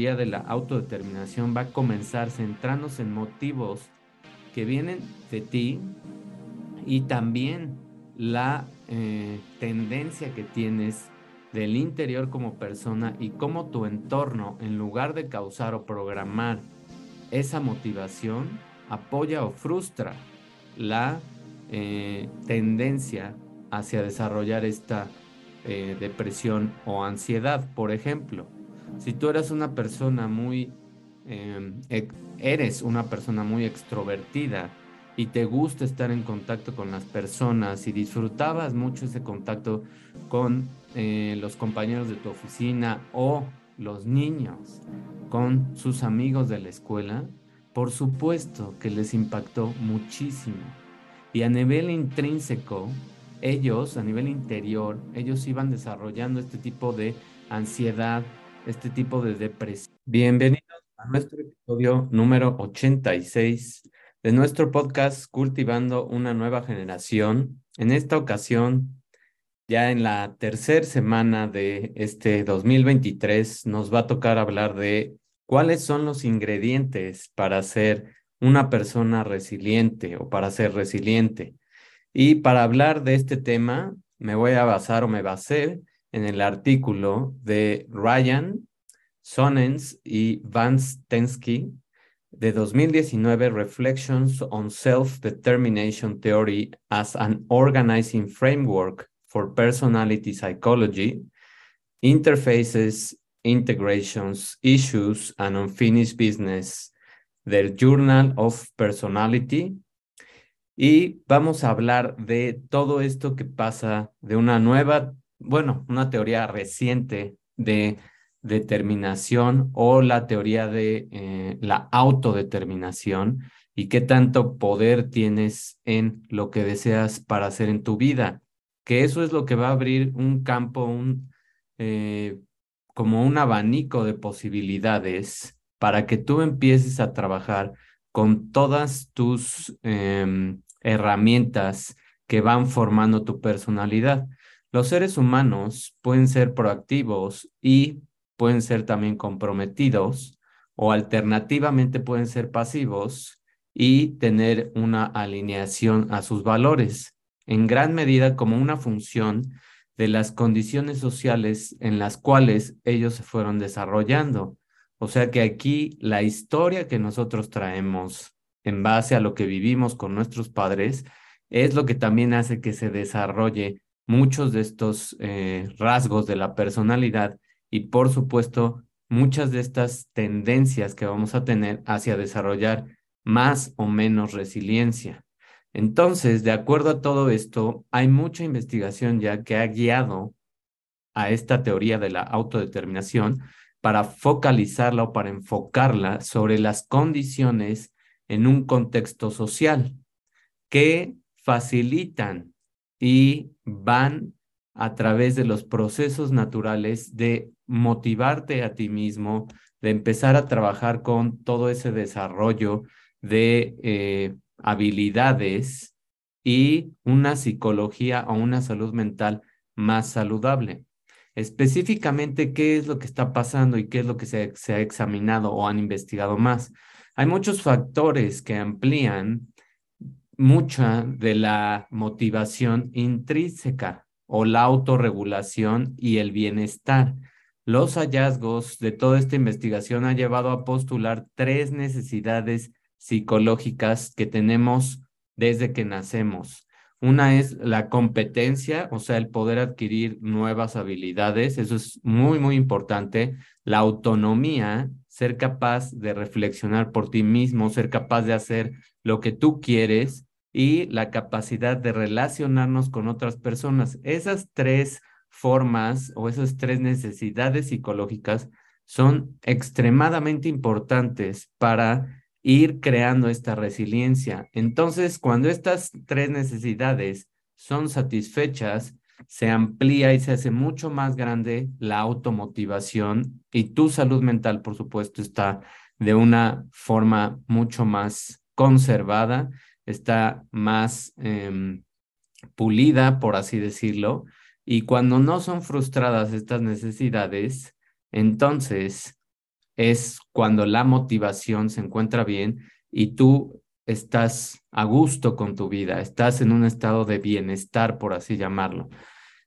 teoría de la autodeterminación va a comenzar centrándose en motivos que vienen de ti y también la eh, tendencia que tienes del interior como persona y cómo tu entorno, en lugar de causar o programar esa motivación, apoya o frustra la eh, tendencia hacia desarrollar esta eh, depresión o ansiedad. Por ejemplo, si tú eres una persona muy, em, eres una persona muy extrovertida y te gusta estar en contacto con las personas y disfrutabas mucho ese contacto con eh, los compañeros de tu oficina o los niños con sus amigos de la escuela, por supuesto que les impactó muchísimo. Y a nivel intrínseco, ellos, a nivel interior, ellos iban desarrollando este tipo de ansiedad, este tipo de depresión. Bienvenidos a nuestro episodio número 86 de nuestro podcast Cultivando una nueva generación. En esta ocasión, ya en la tercera semana de este 2023, nos va a tocar hablar de cuáles son los ingredientes para ser una persona resiliente o para ser resiliente. Y para hablar de este tema, me voy a basar o me basé en el artículo de Ryan Sonens y Vance Tensky de 2019, Reflections on Self-Determination Theory as an Organizing Framework for Personality Psychology, Interfaces, Integrations, Issues, and Unfinished Business del Journal of Personality, y vamos a hablar de todo esto que pasa de una nueva, bueno, una teoría reciente de determinación o la teoría de eh, la autodeterminación y qué tanto poder tienes en lo que deseas para hacer en tu vida, que eso es lo que va a abrir un campo, un, eh, como un abanico de posibilidades para que tú empieces a trabajar con todas tus em, herramientas que van formando tu personalidad. Los seres humanos pueden ser proactivos y pueden ser también comprometidos o alternativamente pueden ser pasivos y tener una alineación a sus valores, en gran medida como una función de las condiciones sociales en las cuales ellos se fueron desarrollando. O sea que aquí la historia que nosotros traemos en base a lo que vivimos con nuestros padres, es lo que también hace que se desarrolle muchos de estos eh, rasgos de la personalidad y por supuesto muchas de estas tendencias que vamos a tener hacia desarrollar más o menos resiliencia. Entonces, de acuerdo a todo esto, hay mucha investigación ya que ha guiado a esta teoría de la autodeterminación para focalizarla o para enfocarla sobre las condiciones en un contexto social que facilitan y van a través de los procesos naturales de motivarte a ti mismo, de empezar a trabajar con todo ese desarrollo de eh, habilidades y una psicología o una salud mental más saludable. Específicamente, ¿qué es lo que está pasando y qué es lo que se, se ha examinado o han investigado más? Hay muchos factores que amplían mucha de la motivación intrínseca o la autorregulación y el bienestar. Los hallazgos de toda esta investigación han llevado a postular tres necesidades psicológicas que tenemos desde que nacemos. Una es la competencia, o sea, el poder adquirir nuevas habilidades, eso es muy, muy importante. La autonomía ser capaz de reflexionar por ti mismo, ser capaz de hacer lo que tú quieres y la capacidad de relacionarnos con otras personas. Esas tres formas o esas tres necesidades psicológicas son extremadamente importantes para ir creando esta resiliencia. Entonces, cuando estas tres necesidades son satisfechas, se amplía y se hace mucho más grande la automotivación y tu salud mental, por supuesto, está de una forma mucho más conservada, está más em, pulida, por así decirlo, y cuando no son frustradas estas necesidades, entonces es cuando la motivación se encuentra bien y tú estás a gusto con tu vida, estás en un estado de bienestar, por así llamarlo.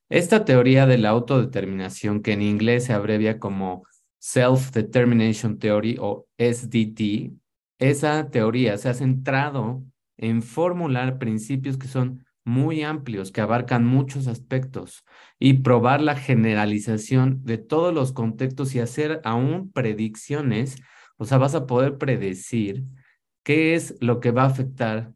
Esta teoría de la autodeterminación, que en inglés se abrevia como Self-Determination Theory o SDT, esa teoría se ha centrado en formular principios que son muy amplios, que abarcan muchos aspectos y probar la generalización de todos los contextos y hacer aún predicciones, o sea, vas a poder predecir qué es lo que va a afectar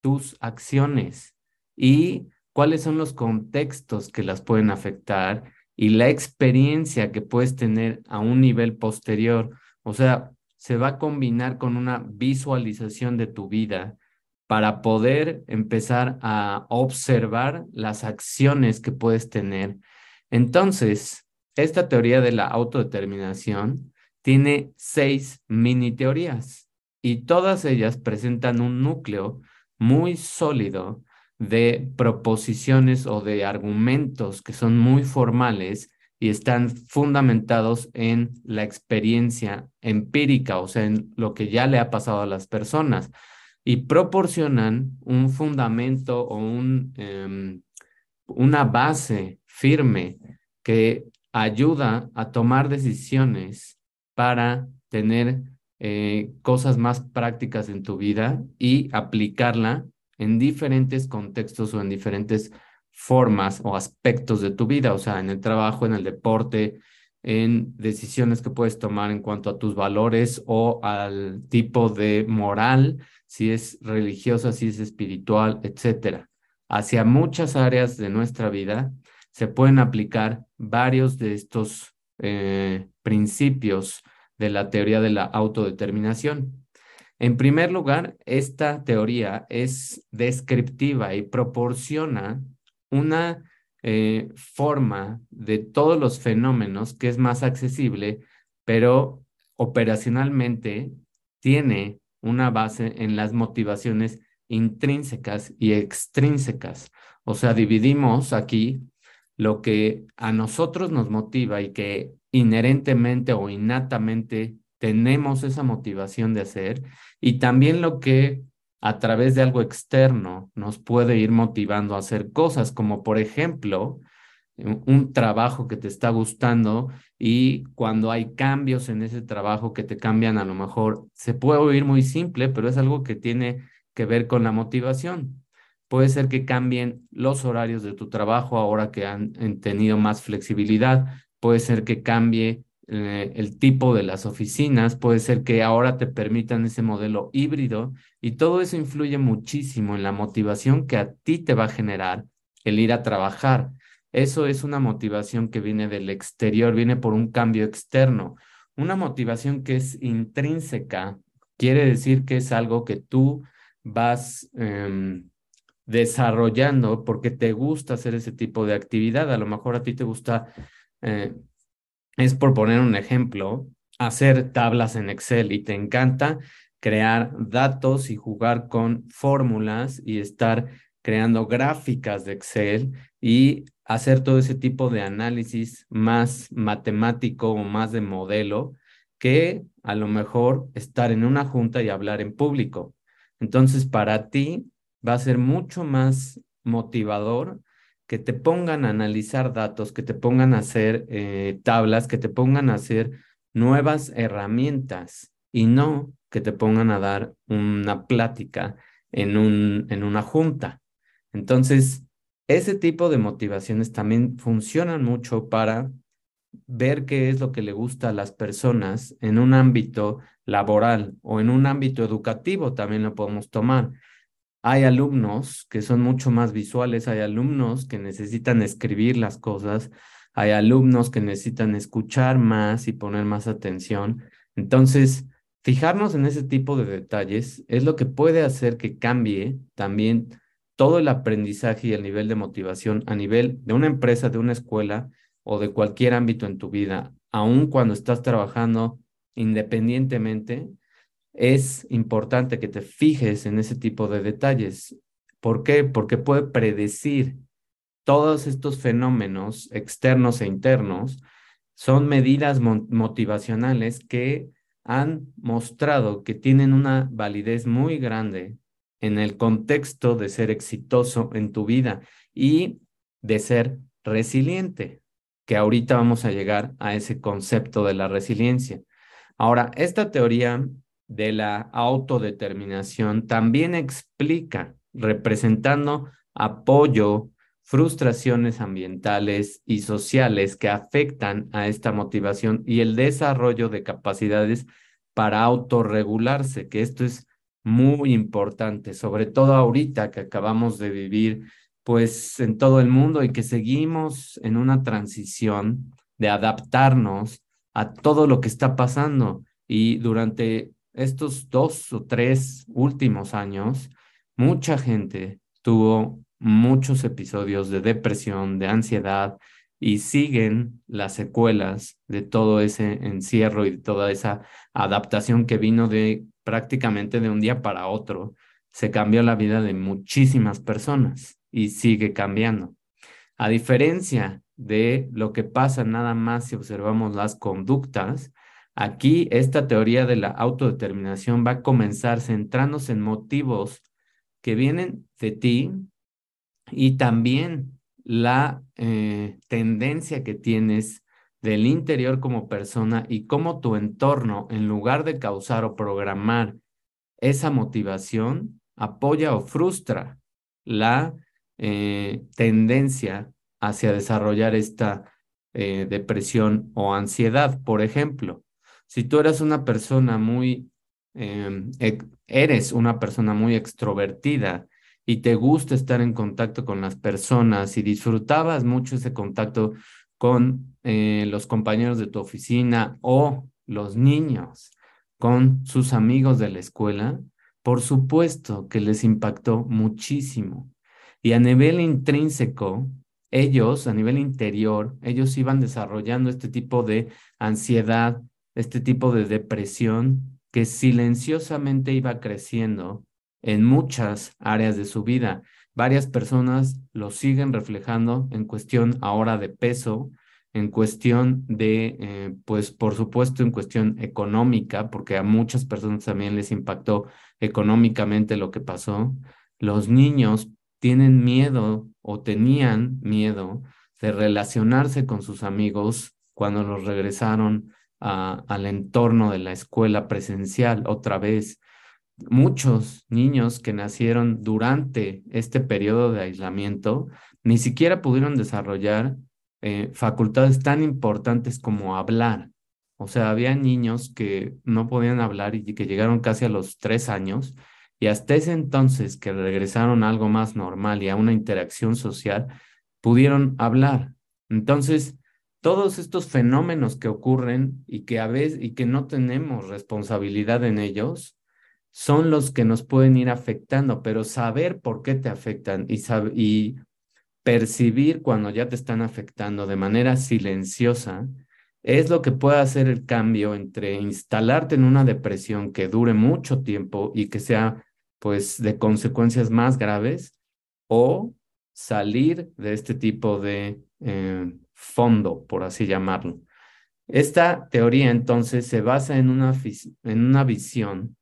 tus acciones y cuáles son los contextos que las pueden afectar y la experiencia que puedes tener a un nivel posterior. O sea, se va a combinar con una visualización de tu vida para poder empezar a observar las acciones que puedes tener. Entonces, esta teoría de la autodeterminación tiene seis mini teorías y todas ellas presentan un núcleo muy sólido de proposiciones o de argumentos que son muy formales y están fundamentados en la experiencia empírica, o sea, en lo que ya le ha pasado a las personas y proporcionan un fundamento o un, em, una base firme que ayuda a tomar decisiones para tener eh, cosas más prácticas en tu vida y aplicarla en diferentes contextos o en diferentes formas o aspectos de tu vida, o sea, en el trabajo, en el deporte, en decisiones que puedes tomar en cuanto a tus valores o al tipo de moral si es religiosa, si es espiritual, etcétera. Hacia muchas áreas de nuestra vida se pueden aplicar varios de estos eh, principios de la teoría de la autodeterminación. En primer lugar, esta teoría es descriptiva y proporciona una eh, forma de todos los fenómenos que es más accesible, pero operacionalmente tiene una base en las motivaciones intrínsecas y extrínsecas. O sea, dividimos aquí lo que a nosotros nos motiva y que inherentemente o innatamente tenemos esa motivación de hacer y también lo que a través de algo externo nos puede ir motivando a hacer cosas, como por ejemplo un trabajo que te está gustando y cuando hay cambios en ese trabajo que te cambian, a lo mejor se puede oír muy simple, pero es algo que tiene que ver con la motivación. Puede ser que cambien los horarios de tu trabajo ahora que han, tenido más flexibilidad. Puede ser que cambie eh, el tipo de las oficinas. Puede ser que ahora te permitan ese modelo híbrido. Y todo eso influye muchísimo en la motivación que a ti te va a generar el ir a trabajar eso es una motivación que viene del exterior, viene por un cambio externo. Una motivación que es intrínseca quiere decir que es algo que tú vas em, desarrollando porque te gusta hacer ese tipo de actividad. A lo mejor a ti te gusta, eh, es por poner un ejemplo, hacer tablas en Excel y te encanta crear datos y jugar con fórmulas y estar creando gráficas de Excel y hacer todo ese tipo de análisis más matemático o más de modelo que a lo mejor estar en una junta y hablar en público. Entonces, para ti va a ser mucho más motivador que te pongan a analizar datos, que te pongan a hacer eh, tablas, que te pongan a hacer nuevas herramientas y no que te pongan a dar una plática en, un, en una junta. Entonces, ese tipo de motivaciones también funcionan mucho para ver qué es lo que le gusta a las personas en un ámbito laboral o en un ámbito educativo también lo podemos tomar. Hay alumnos que son mucho más visuales, hay alumnos que necesitan escribir las cosas, hay alumnos que necesitan escuchar más y poner más atención. Entonces, fijarnos en ese tipo de detalles es lo que puede hacer que cambie también todo el aprendizaje y el nivel de motivación a nivel de una empresa, de una escuela o de cualquier ámbito en tu vida, aun cuando estás trabajando independientemente, es importante que te fijes en ese tipo de detalles. ¿Por qué? Porque puede predecir todos estos fenómenos externos e internos. Son medidas motivacionales que han mostrado que tienen una validez muy grande en el contexto de ser exitoso en tu vida y de ser resiliente, que ahorita vamos a llegar a ese concepto de la resiliencia. Ahora, esta teoría de la autodeterminación también explica, representando apoyo, frustraciones ambientales y sociales que afectan a esta motivación y el desarrollo de capacidades para autorregularse, que esto es muy importante, sobre todo ahorita que acabamos de vivir pues en todo el mundo y que seguimos en una transición de adaptarnos a todo lo que está pasando. Y durante estos dos o tres últimos años, mucha gente tuvo muchos episodios de depresión, de ansiedad y siguen las secuelas de todo ese encierro y toda esa adaptación que vino de prácticamente de un día para otro. Se cambió la vida de muchísimas personas y sigue cambiando. A diferencia de lo que pasa nada más si observamos las conductas, aquí esta teoría de la autodeterminación va a comenzar centrándose en motivos que vienen de ti y también la eh, tendencia que tienes del interior como persona y cómo tu entorno, en lugar de causar o programar esa motivación, apoya o frustra la eh, tendencia hacia desarrollar esta eh, depresión o ansiedad. Por ejemplo, si tú eres una persona muy, em, eres una persona muy extrovertida y te gusta estar en contacto con las personas y disfrutabas mucho ese contacto con eh, los compañeros de tu oficina o los niños con sus amigos de la escuela, por supuesto que les impactó muchísimo. Y a nivel intrínseco, ellos, a nivel interior, ellos iban desarrollando este tipo de ansiedad, este tipo de depresión que silenciosamente iba creciendo en muchas áreas de su vida. Varias personas lo siguen reflejando en cuestión ahora de peso, en cuestión de, eh, pues por supuesto en cuestión económica, porque a muchas personas también les impactó económicamente lo que pasó. Los niños tienen miedo o tenían miedo de relacionarse con sus amigos cuando los regresaron al entorno de la escuela presencial otra vez. Muchos niños que nacieron durante este periodo de aislamiento ni siquiera pudieron desarrollar eh, facultades tan importantes como hablar. O sea, había niños que no podían hablar y que llegaron casi a los tres años y hasta ese entonces que regresaron a algo más normal y a una interacción social, pudieron hablar. Entonces, todos estos fenómenos que ocurren y que a veces y que no tenemos responsabilidad en ellos, son los que nos pueden ir afectando, pero saber por qué te afectan y, y percibir cuando ya te están afectando de manera silenciosa es lo que puede hacer el cambio entre instalarte en una depresión que dure mucho tiempo y que sea pues de consecuencias más graves o salir de este tipo de eh, fondo, por así llamarlo. Esta teoría entonces se basa en una, visión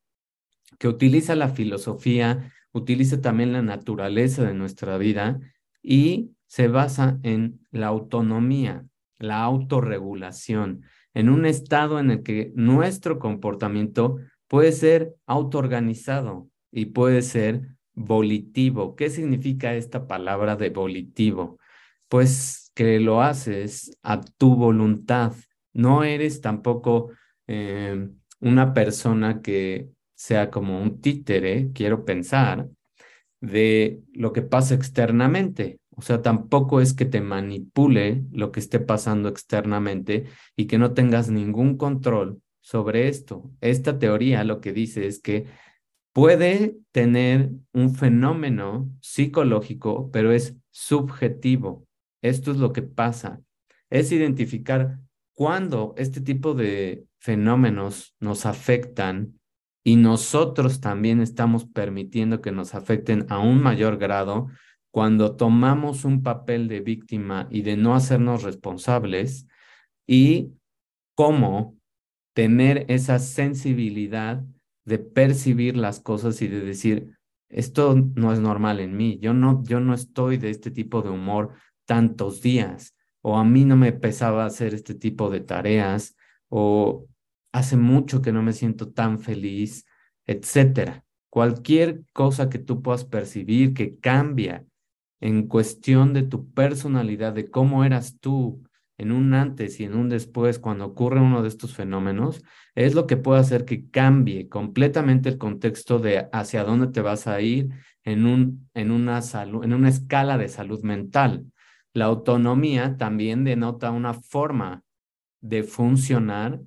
que utiliza la filosofía, utiliza también la naturaleza de nuestra vida y se basa en la autonomía, la autorregulación, en un estado en el que nuestro comportamiento puede ser autoorganizado, y puede ser volitivo. ¿Qué significa esta palabra de volitivo? Pues que lo haces a tu voluntad. No eres tampoco eh, una persona que sea como un títere, quiero pensar, de lo que pasa externamente. O sea, tampoco es que te manipule lo que esté pasando externamente y que no tengas ningún control sobre esto. Esta teoría lo que dice es que puede tener un fenómeno psicológico, pero es subjetivo. Esto es lo que pasa. Es identificar cuándo este tipo de fenómenos nos afectan y nosotros también estamos permitiendo que nos afecten a un mayor grado cuando tomamos un papel de víctima y de no hacernos responsables y cómo tener esa sensibilidad de percibir las cosas y de decir, esto no es normal en mí, yo no, yo no estoy de este tipo de humor tantos días, o a mí no me pesaba hacer este tipo de tareas, o hace mucho que no me siento tan feliz, etcétera. Cualquier cosa que tú puedas percibir que cambia en cuestión de tu personalidad, de cómo eras tú en un antes y en un después cuando ocurre uno de estos fenómenos, es lo que puede hacer que cambie completamente el contexto de hacia dónde te vas a ir en, un, en, una, en una escala de salud mental. La autonomía también denota una forma de funcionar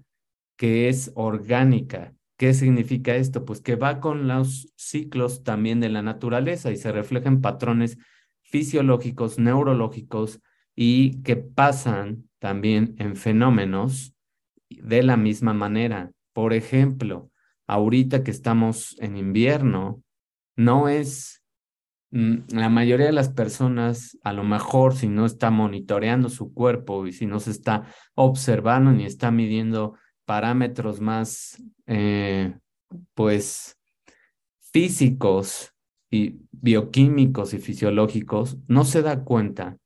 que es orgánica. ¿Qué significa esto? Pues que va con los ciclos también de la naturaleza y se reflejan patrones fisiológicos, neurológicos y que pasan también en fenómenos de la misma manera. Por ejemplo, ahorita que estamos en invierno, no es la mayoría de las personas, a lo mejor si no está monitoreando su cuerpo y si no se está observando ni está midiendo parámetros más, eh, pues, físicos y bioquímicos y fisiológicos, no se da cuenta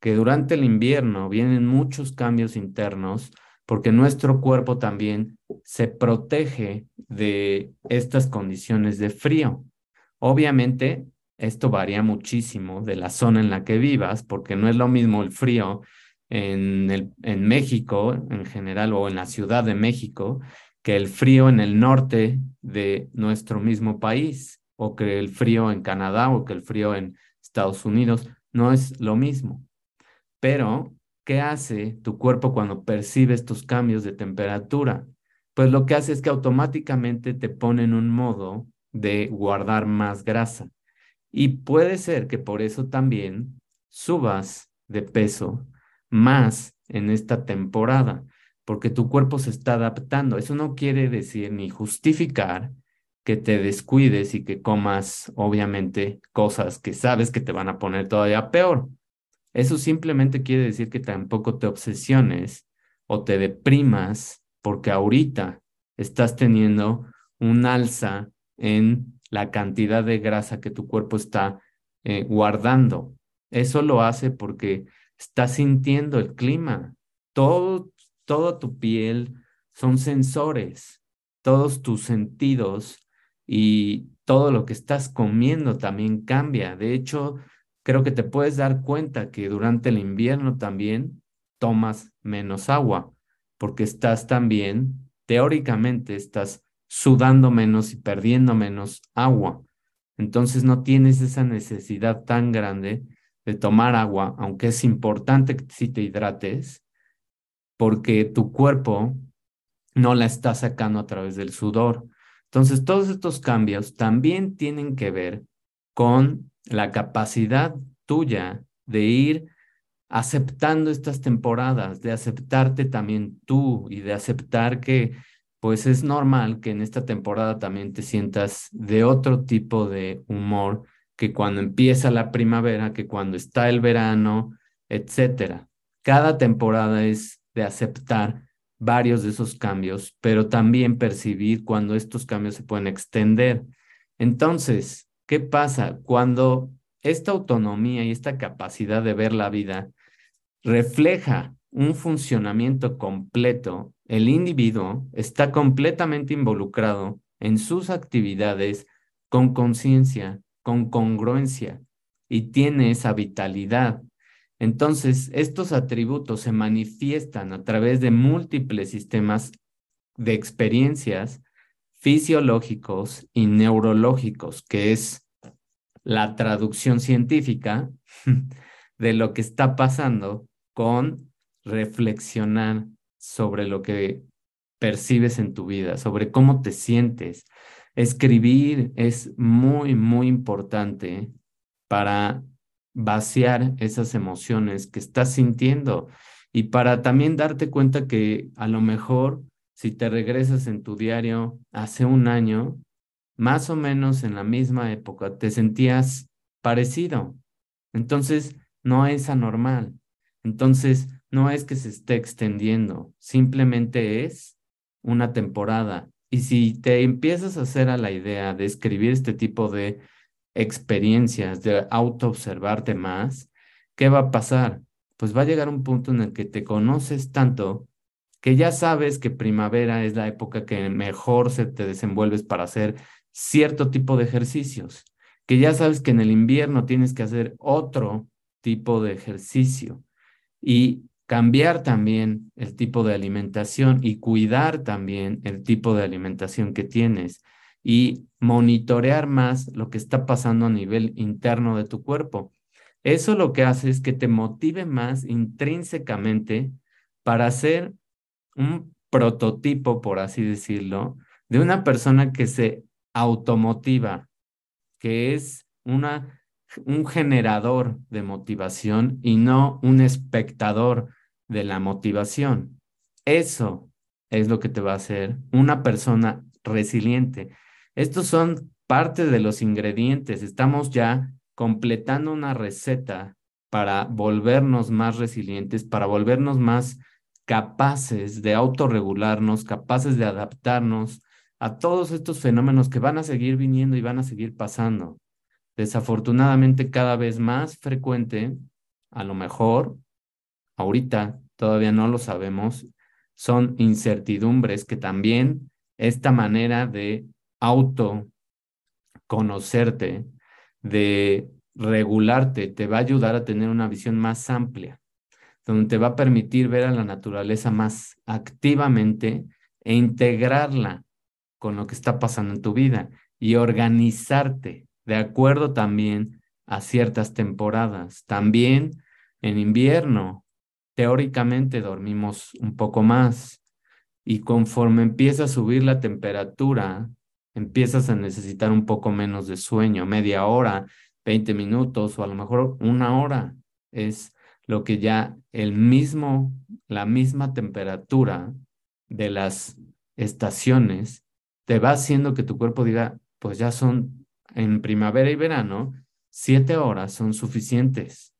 que durante el invierno vienen muchos cambios internos porque nuestro cuerpo también se protege de estas condiciones de frío. Obviamente, esto varía muchísimo de la zona en la que vivas, porque no es lo mismo el frío en, el, en México en general o en la Ciudad de México que el frío en el norte de nuestro mismo país o que el frío en Canadá o que el frío en Estados Unidos. No es lo mismo. Pero, ¿qué hace tu cuerpo cuando percibe estos cambios de temperatura? Pues lo que hace es que automáticamente te pone en un modo de guardar más grasa. Y puede ser que por eso también subas de peso más en esta temporada, porque tu cuerpo se está adaptando. Eso no quiere decir ni justificar que te descuides y que comas, obviamente, cosas que sabes que te van a poner todavía peor. Eso simplemente quiere decir que tampoco te obsesiones o te deprimas porque ahorita estás teniendo un alza en la cantidad de grasa que tu cuerpo está eh, guardando. Eso lo hace porque estás sintiendo el clima. Todo, toda tu piel son sensores, todos tus sentidos y todo lo que estás comiendo también cambia. De hecho, creo que te puedes dar cuenta que durante el invierno también tomas menos agua, porque estás también, teóricamente, estás sudando menos y perdiendo menos agua. Entonces no tienes esa necesidad tan grande de tomar agua, aunque es importante que si te hidrates, porque tu cuerpo no la está sacando a través del sudor. Entonces, todos estos cambios también tienen que ver con la capacidad tuya de ir aceptando estas temporadas, de aceptarte también tú y de aceptar que pues es normal que en esta temporada también te sientas de otro tipo de humor que cuando empieza la primavera, que cuando está el verano, etcétera. Cada temporada es de aceptar varios de esos cambios, pero también percibir cuando estos cambios se pueden extender. Entonces, ¿Qué pasa cuando esta autonomía y esta capacidad de ver la vida refleja un funcionamiento completo? El individuo está completamente involucrado en sus actividades con conciencia, con congruencia y tiene esa vitalidad. Entonces, estos atributos se manifiestan a través de múltiples sistemas de experiencias fisiológicos y neurológicos, que es la traducción científica de lo que está pasando con reflexionar sobre lo que percibes en tu vida, sobre cómo te sientes. Escribir es muy, muy importante para vaciar esas emociones que estás sintiendo y para también darte cuenta que a lo mejor si te regresas en tu diario hace un año, más o menos en la misma época, te sentías parecido. Entonces, no es anormal. Entonces, no es que se esté extendiendo, simplemente es una temporada. Y si te empiezas a hacer a la idea de escribir este tipo de experiencias, de auto-observarte más, ¿qué va a pasar? Pues va a llegar un punto en el que te conoces tanto que ya sabes que primavera es la época que mejor se te desenvuelves para hacer cierto tipo de ejercicios, que ya sabes que en el invierno tienes que hacer otro tipo de ejercicio y cambiar también el tipo de alimentación y cuidar también el tipo de alimentación que tienes y monitorear más lo que está pasando a nivel interno de tu cuerpo. Eso lo que hace es que te motive más intrínsecamente para ser un prototipo, por así decirlo, de una persona que se automotiva, que es una, un generador de motivación y no un espectador de la motivación. Eso es lo que te va a hacer una persona resiliente. Estos son parte de los ingredientes. Estamos ya completando una receta para volvernos más resilientes, para volvernos más capaces de autorregularnos, capaces de adaptarnos a todos estos fenómenos que van a seguir viniendo y van a seguir pasando. Desafortunadamente cada vez más frecuente, a lo mejor, ahorita todavía no lo sabemos, son incertidumbres que también esta manera de autoconocerte, de regularte, te va a ayudar a tener una visión más amplia, donde te va a permitir ver a la naturaleza más activamente e integrarla con lo que está pasando en tu vida y organizarte de acuerdo también a ciertas temporadas. También en invierno teóricamente dormimos un poco más y conforme empieza a subir la temperatura, empiezas a necesitar un poco menos de sueño, media hora, 20 minutos o a lo mejor una hora. Es lo que ya el mismo, la misma temperatura de las estaciones te va haciendo que tu cuerpo diga, pues ya son en primavera y verano, siete horas son suficientes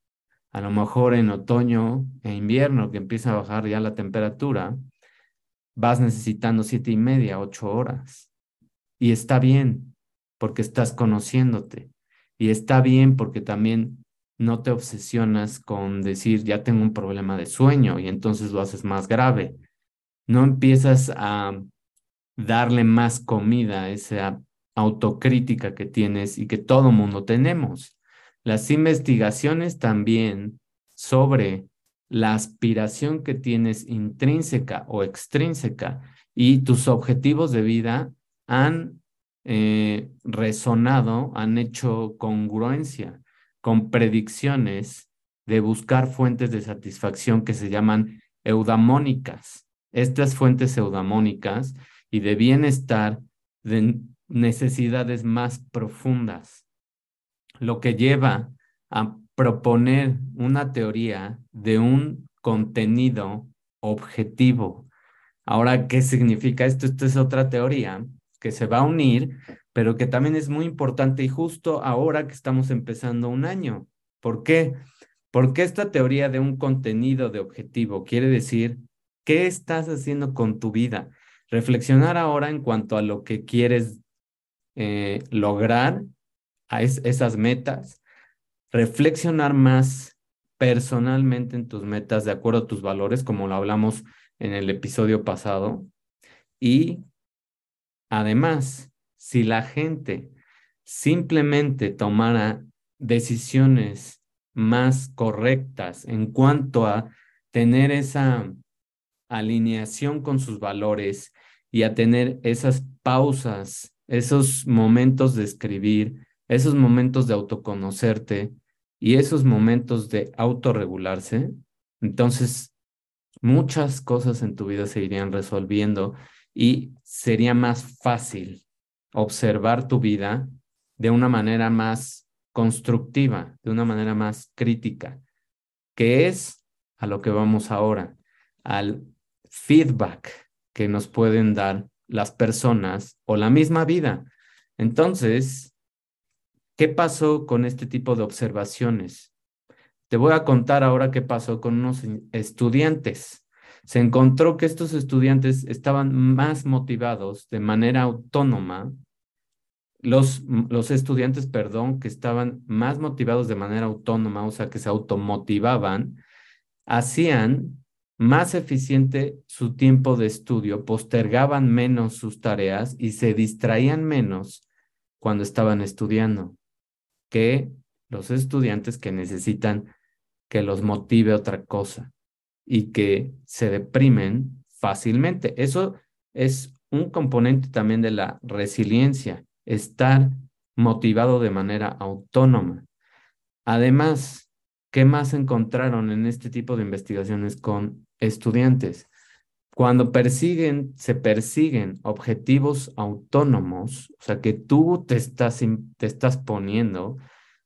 a lo mejor en otoño e invierno que empieza a bajar ya la temperatura, vas necesitando siete y media, ocho horas. Y está bien, porque estás conociéndote. Y está bien porque también no te obsesionas con decir, ya tengo un problema de sueño y entonces lo haces más grave. No empiezas a darle más comida a esa autocrítica que tienes y que todo mundo tenemos. Las investigaciones también sobre la aspiración que tienes intrínseca o extrínseca y tus objetivos de vida han eh, resonado, han hecho congruencia con predicciones de buscar fuentes de satisfacción que se llaman eudamónicas. Estas fuentes eudamónicas y de bienestar de necesidades más profundas lo que lleva a proponer una teoría de un contenido objetivo. Ahora, ¿qué significa esto? Esto es otra teoría que se va a unir, pero que también es muy importante y justo ahora que estamos empezando un año. ¿Por qué? Porque esta teoría de un contenido de objetivo quiere decir qué estás haciendo con tu vida. Reflexionar ahora en cuanto a lo que quieres eh, lograr esas metas, reflexionar más personalmente en tus metas de acuerdo a tus valores, como lo hablamos en el episodio pasado. Y además, si la gente simplemente tomara decisiones más correctas en cuanto a tener esa alineación con sus valores y a tener esas pausas, esos momentos de escribir, esos momentos de autoconocerte y esos momentos de autorregularse, entonces muchas cosas en tu vida se irían resolviendo y sería más fácil observar tu vida de una manera más constructiva, de una manera más crítica, que es a lo que vamos ahora, al feedback que nos pueden dar las personas o la misma vida. Entonces, ¿Qué pasó con este tipo de observaciones? Te voy a contar ahora qué pasó con unos estudiantes. se encontró que estos estudiantes estaban más motivados de manera autónoma, los, los estudiantes, perdón, que estaban más motivados de manera autónoma, o sea, que se automotivaban, hacían más eficiente su tiempo de estudio, postergaban menos sus tareas y se distraían menos cuando estaban estudiando que los estudiantes que necesitan que los motive otra cosa y que se deprimen fácilmente. Eso es un componente también de la resiliencia, estar motivado de manera autónoma. Además, ¿qué más encontraron en este tipo de investigaciones con estudiantes? Cuando persiguen, se persiguen objetivos autónomos, o sea, que tú te estás, te estás poniendo,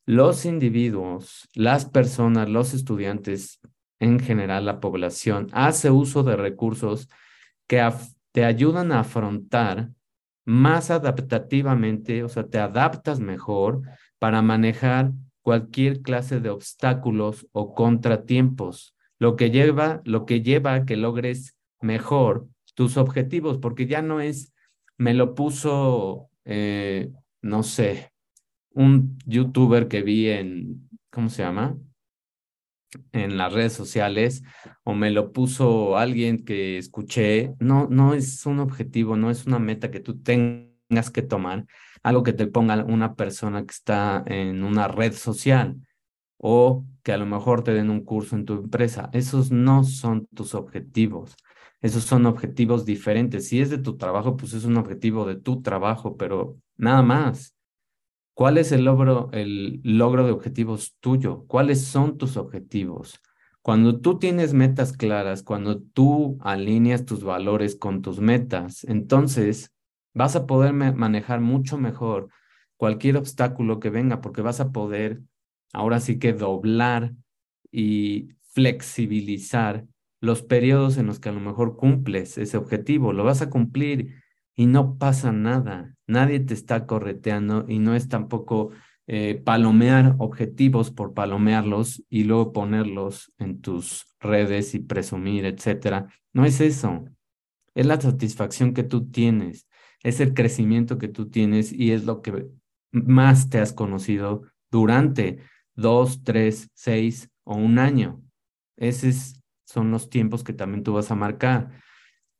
los individuos, las personas, los estudiantes, en general la población, hace uso de recursos que te ayudan a afrontar más adaptativamente, o sea, te adaptas mejor para manejar cualquier clase de obstáculos o contratiempos, lo que lleva, lo que lleva a que logres mejor tus objetivos, porque ya no es, me lo puso, eh, no sé, un youtuber que vi en, ¿cómo se llama? En las redes sociales, o me lo puso alguien que escuché. No, no es un objetivo, no es una meta que tú tengas que tomar, algo que te ponga una persona que está en una red social o que a lo mejor te den un curso en tu empresa. Esos no son tus objetivos. Esos son objetivos diferentes. Si es de tu trabajo, pues es un objetivo de tu trabajo, pero nada más. ¿Cuál es el logro, el logro de objetivos tuyo? ¿Cuáles son tus objetivos? Cuando tú tienes metas claras, cuando tú alineas tus valores con tus metas, entonces vas a poder manejar mucho mejor cualquier obstáculo que venga, porque vas a poder ahora sí que doblar y flexibilizar los periodos en los que a lo mejor cumples ese objetivo. Lo vas a cumplir y no pasa nada. Nadie te está correteando y no es tampoco eh, palomear objetivos por palomearlos y luego ponerlos en tus redes y presumir, etcétera. No es eso. Es la satisfacción que tú tienes, es el crecimiento que tú tienes y es lo que más te has conocido durante dos, tres, seis o un año. Esos son los tiempos que también tú vas a marcar.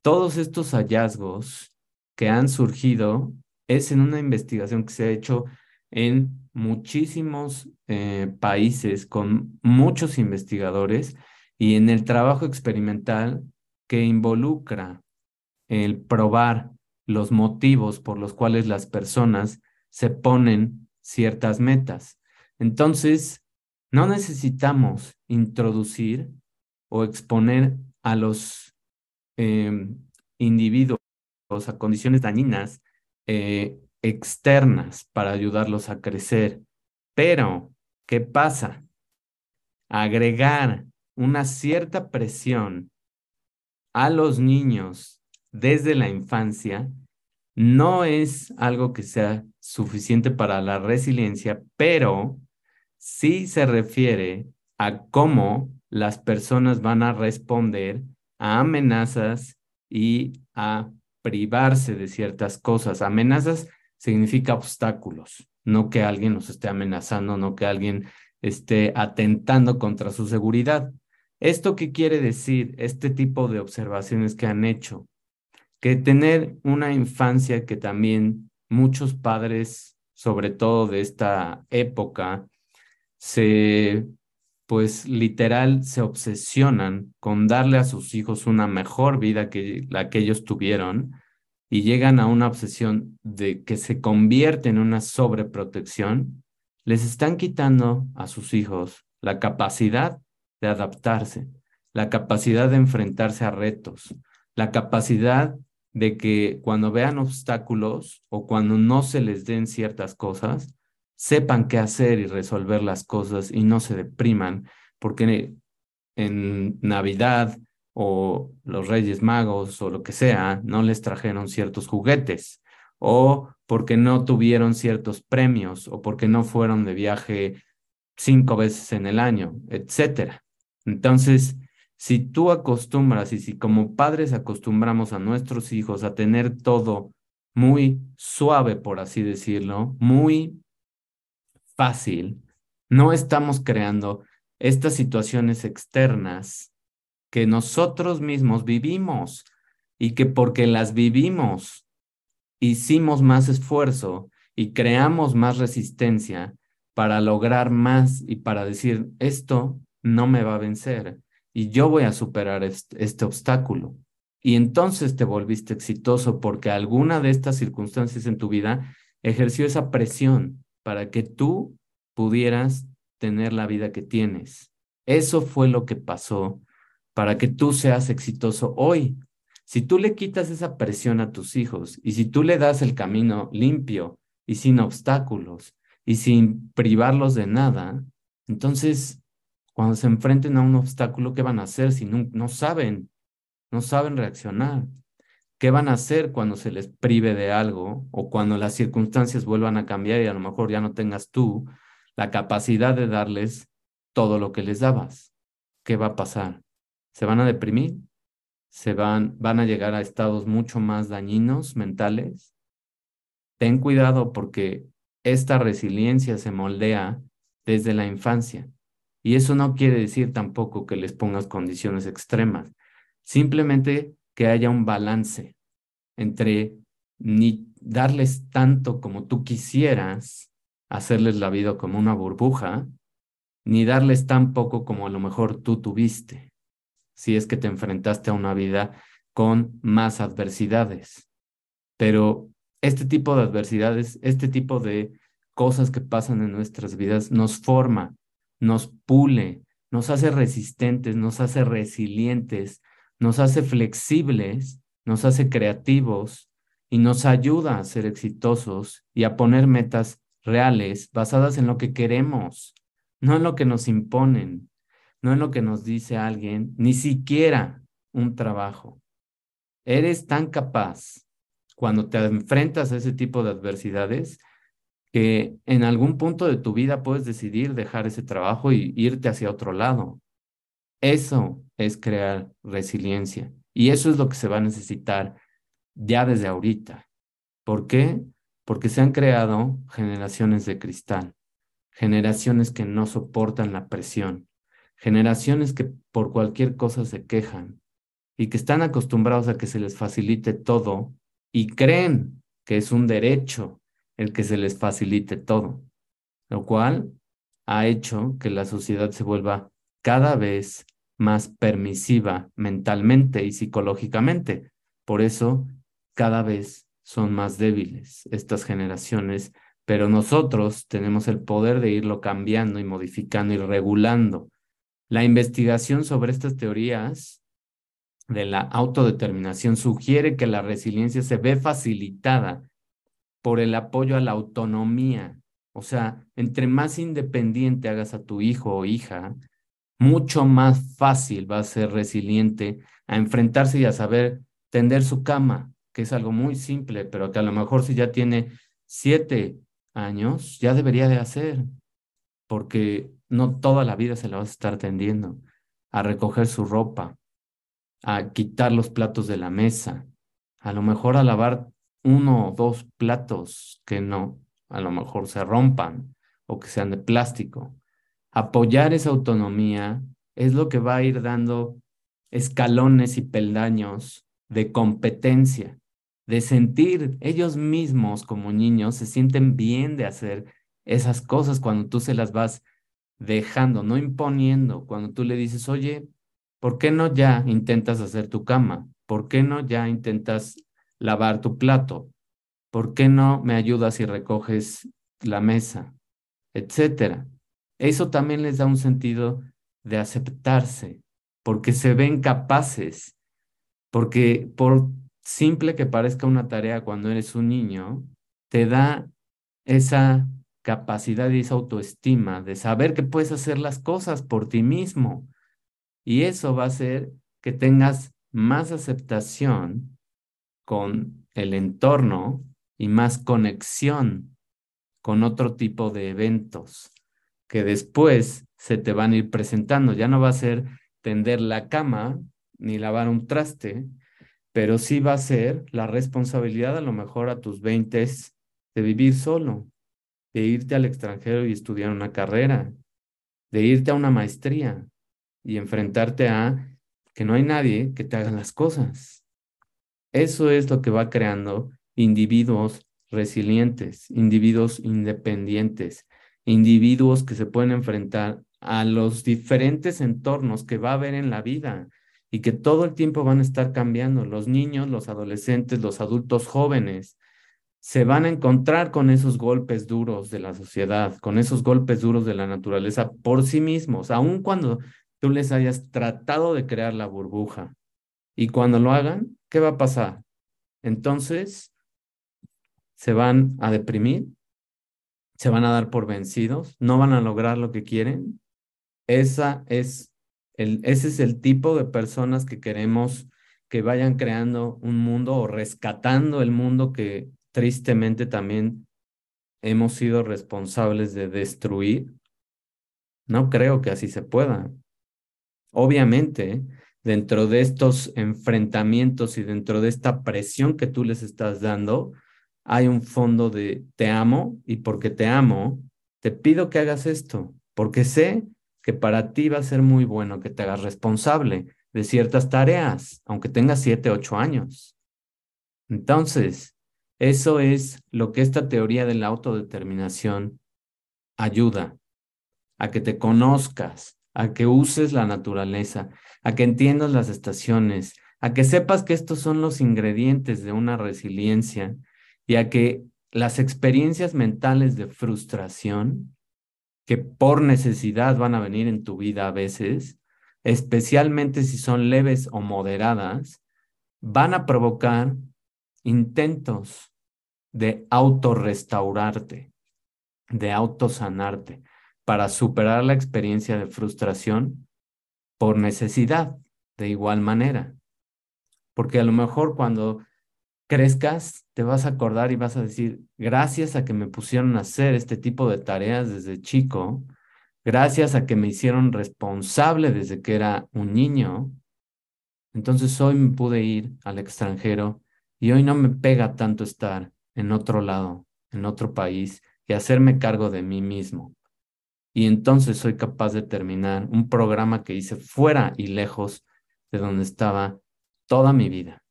Todos estos hallazgos que han surgido es en una investigación que se ha hecho en muchísimos eh, países con muchos investigadores y en el trabajo experimental que involucra el probar los motivos por los cuales las personas se ponen ciertas metas. Entonces, no necesitamos introducir o exponer a los em, individuos a condiciones dañinas eh, externas para ayudarlos a crecer. Pero, ¿qué pasa? Agregar una cierta presión a los niños desde la infancia no es algo que sea suficiente para la resiliencia, pero sí se refiere a cómo las personas van a responder a amenazas y a privarse de ciertas cosas. Amenazas significa obstáculos, no que alguien nos esté amenazando, no que alguien esté atentando contra su seguridad. ¿Esto qué quiere decir? Este tipo de observaciones que han hecho, que tener una infancia que también muchos padres, sobre todo de esta época, se pues literal se obsesionan con darle a sus hijos una mejor vida que la que ellos tuvieron y llegan a una obsesión de que se convierte en una sobreprotección, les están quitando a sus hijos la capacidad de adaptarse, la capacidad de enfrentarse a retos, la capacidad de que cuando vean obstáculos o cuando no se les den ciertas cosas, sepan qué hacer y resolver las cosas y no se depriman, porque en Navidad o los Reyes Magos o lo que sea, no les trajeron ciertos juguetes, o porque no tuvieron ciertos premios, o porque no fueron de viaje cinco veces en el año, etcétera. Entonces, Si tú acostumbras y si como padres acostumbramos a nuestros hijos a tener todo muy suave, por así decirlo, muy fácil, no estamos creando estas situaciones externas que nosotros mismos vivimos y que porque las vivimos hicimos más esfuerzo y creamos más resistencia para lograr más y para decir, esto no me va a vencer y yo voy a superar este, obstáculo. Y entonces te volviste exitoso porque alguna de estas circunstancias en tu vida ejerció esa presión para que tú pudieras tener la vida que tienes. Eso fue lo que pasó para que tú seas exitoso hoy. Si tú le quitas esa presión a tus hijos y si tú le das el camino limpio y sin obstáculos y sin privarlos de nada, entonces cuando se enfrenten a un obstáculo, ¿qué van a hacer si no, no saben? No saben reaccionar. ¿Qué van a hacer cuando se les prive de algo o cuando las circunstancias vuelvan a cambiar y a lo mejor ya no tengas tú la capacidad de darles todo lo que les dabas? ¿Qué va a pasar? ¿Se van a deprimir? ¿Se van, van a llegar a estados mucho más dañinos mentales? Ten cuidado porque esta resiliencia se moldea desde la infancia. Y eso no quiere decir tampoco que les pongas condiciones extremas, simplemente que haya un balance entre ni darles tanto como tú quisieras, hacerles la vida como una burbuja, ni darles tan poco como a lo mejor tú tuviste, si es que te enfrentaste a una vida con más adversidades. Pero este tipo de adversidades, este tipo de cosas que pasan en nuestras vidas nos forma, nos pule, nos hace resistentes, nos hace resilientes, nos hace flexibles, nos hace creativos y nos ayuda a ser exitosos y a poner metas reales basadas en lo que queremos, no en lo que nos imponen, no en lo que nos dice alguien, ni siquiera un trabajo. Eres tan capaz cuando te enfrentas a ese tipo de adversidades que en algún punto de tu vida puedes decidir dejar ese trabajo y irte hacia otro lado. Eso es crear resiliencia y eso es lo que se va a necesitar ya desde ahorita. ¿Por qué? Porque se han creado generaciones de cristal, generaciones que no soportan la presión, generaciones que por cualquier cosa se quejan y que están acostumbrados a que se les facilite todo y creen que es un derecho el que se les facilite todo, lo cual ha hecho que la sociedad se vuelva cada vez más permisiva mentalmente y psicológicamente. Por eso, cada vez son más débiles estas generaciones, pero nosotros tenemos el poder de irlo cambiando y modificando y regulando. La investigación sobre estas teorías de la autodeterminación sugiere que la resiliencia se ve facilitada por el apoyo a la autonomía. O sea, entre más independiente hagas a tu hijo o hija, mucho más fácil va a ser resiliente a enfrentarse y a saber tender su cama, que es algo muy simple, pero que a lo mejor si ya tiene siete años, ya debería de hacer, porque no toda la vida se la vas a estar tendiendo, a recoger su ropa, a quitar los platos de la mesa, a lo mejor a lavar uno o dos platos que no, a lo mejor se rompan o que sean de plástico. Apoyar esa autonomía es lo que va a ir dando escalones y peldaños de competencia, de sentir ellos mismos como niños, se sienten bien de hacer esas cosas cuando tú se las vas dejando, no imponiendo, cuando tú le dices, oye, ¿por qué no ya intentas hacer tu cama? ¿Por qué no ya intentas lavar tu plato? ¿Por qué no me ayudas y recoges la mesa? Etcétera. Eso también les da un sentido de aceptarse, porque se ven capaces, porque por simple que parezca una tarea cuando eres un niño, te da esa capacidad y esa autoestima de saber que puedes hacer las cosas por ti mismo. Y eso va a hacer que tengas más aceptación con el entorno y más conexión con otro tipo de eventos que después se te van a ir presentando. Ya no va a ser tender la cama ni lavar un traste, pero sí va a ser la responsabilidad a lo mejor a tus 20 de vivir solo, de irte al extranjero y estudiar una carrera, de irte a una maestría y enfrentarte a que no hay nadie que te haga las cosas. Eso es lo que va creando individuos resilientes, individuos independientes, individuos que se pueden enfrentar a los diferentes entornos que va a haber en la vida y que todo el tiempo van a estar cambiando. Los niños, los adolescentes, los adultos jóvenes se van a encontrar con esos golpes duros de la sociedad, con esos golpes duros de la naturaleza por sí mismos, aun cuando tú les hayas tratado de crear la burbuja. Y cuando lo hagan, ¿qué va a pasar? Entonces, se van a deprimir, se van a dar por vencidos, no van a lograr lo que quieren. Esa es el, ese es el tipo de personas que queremos que vayan creando un mundo o rescatando el mundo que tristemente también hemos sido responsables de destruir. No creo que así se pueda. Obviamente, dentro de estos enfrentamientos y dentro de esta presión que tú les estás dando, hay un fondo de te amo y porque te amo, te pido que hagas esto, porque sé que para ti va a ser muy bueno que te hagas responsable de ciertas tareas, aunque tengas siete, ocho años. Entonces, eso es lo que esta teoría de la autodeterminación ayuda a que te conozcas, a que uses la naturaleza, a que entiendas las estaciones, a que sepas que estos son los ingredientes de una resiliencia y a que las experiencias mentales de frustración, que por necesidad van a venir en tu vida a veces, especialmente si son leves o moderadas, van a provocar intentos de autorrestaurarte, de autosanarte, para superar la experiencia de frustración por necesidad, de igual manera. Porque a lo mejor cuando crezcas, te vas a acordar y vas a decir, gracias a que me pusieron a hacer este tipo de tareas desde chico, gracias a que me hicieron responsable desde que era un niño, entonces hoy me pude ir al extranjero y hoy no me pega tanto estar en otro lado, en otro país y hacerme cargo de mí mismo. Y entonces soy capaz de terminar un programa que hice fuera y lejos de donde estaba toda mi vida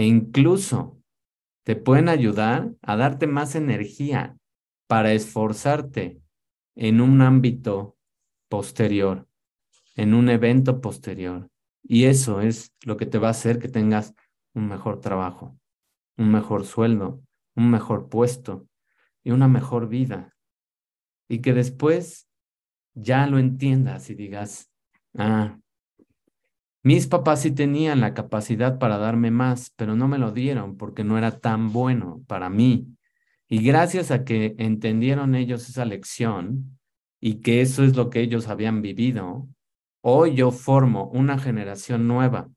e incluso te pueden ayudar a darte más energía para esforzarte en un ámbito posterior, en un evento posterior. Y eso es lo que te va a hacer que tengas un mejor trabajo, un mejor sueldo, un mejor puesto y una mejor vida. Y que después ya lo entiendas y digas, ah, mis papás sí tenían la capacidad para darme más, pero no me lo dieron porque no era tan bueno para mí. Y gracias a que entendieron ellos esa lección y que eso es lo que ellos habían vivido, hoy yo formo una generación nueva,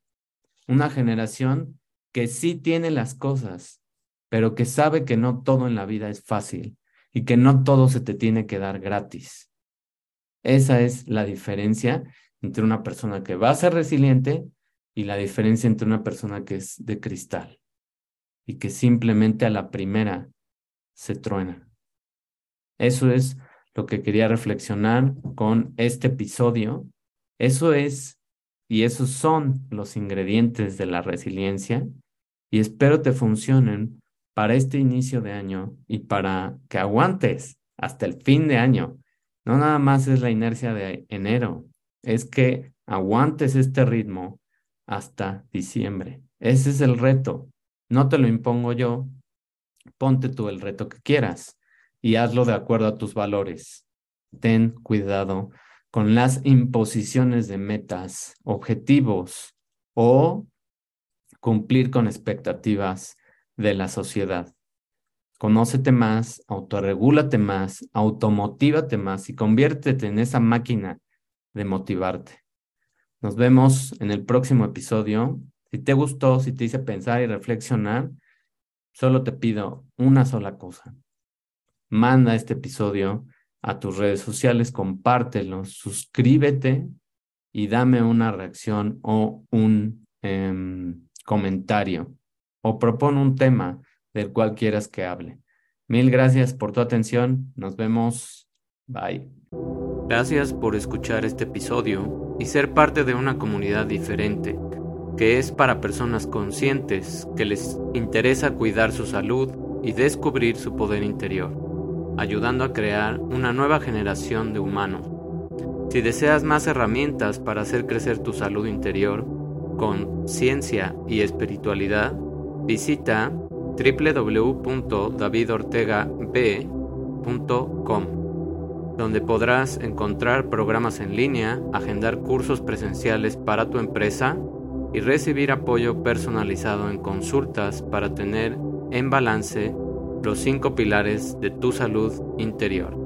una generación que sí tiene las cosas, pero que sabe que no todo en la vida es fácil y que no todo se te tiene que dar gratis. Esa es la diferencia entre una persona que va a ser resiliente y la diferencia entre una persona que es de cristal y que simplemente a la primera se truena. Eso es lo que quería reflexionar con este episodio. Eso es y esos son los ingredientes de la resiliencia y espero te funcionen para este inicio de año y para que aguantes hasta el fin de año. No nada más es la inercia de enero, es que aguantes este ritmo hasta diciembre. Ese es el reto. No te lo impongo yo. Ponte tú el reto que quieras y hazlo de acuerdo a tus valores. Ten cuidado con las imposiciones de metas, objetivos o cumplir con expectativas de la sociedad. Conócete más, autorregúlate más, automotívate más y conviértete en esa máquina de motivarte. Nos vemos en el próximo episodio. Si te gustó, si te hice pensar y reflexionar, solo te pido una sola cosa. Manda este episodio a tus redes sociales, compártelo, suscríbete y dame una reacción o un em, comentario o propone un tema del cual quieras que hable. Mil gracias por tu atención. Nos vemos. Bye. Gracias por escuchar este episodio y ser parte de una comunidad diferente, que es para personas conscientes que les interesa cuidar su salud y descubrir su poder interior, ayudando a crear una nueva generación de humanos. Si deseas más herramientas para hacer crecer tu salud interior con ciencia y espiritualidad, visita www.davidortegab.com, donde podrás encontrar programas en línea, agendar cursos presenciales para tu empresa y recibir apoyo personalizado en consultas para tener en balance los cinco pilares de tu salud interior.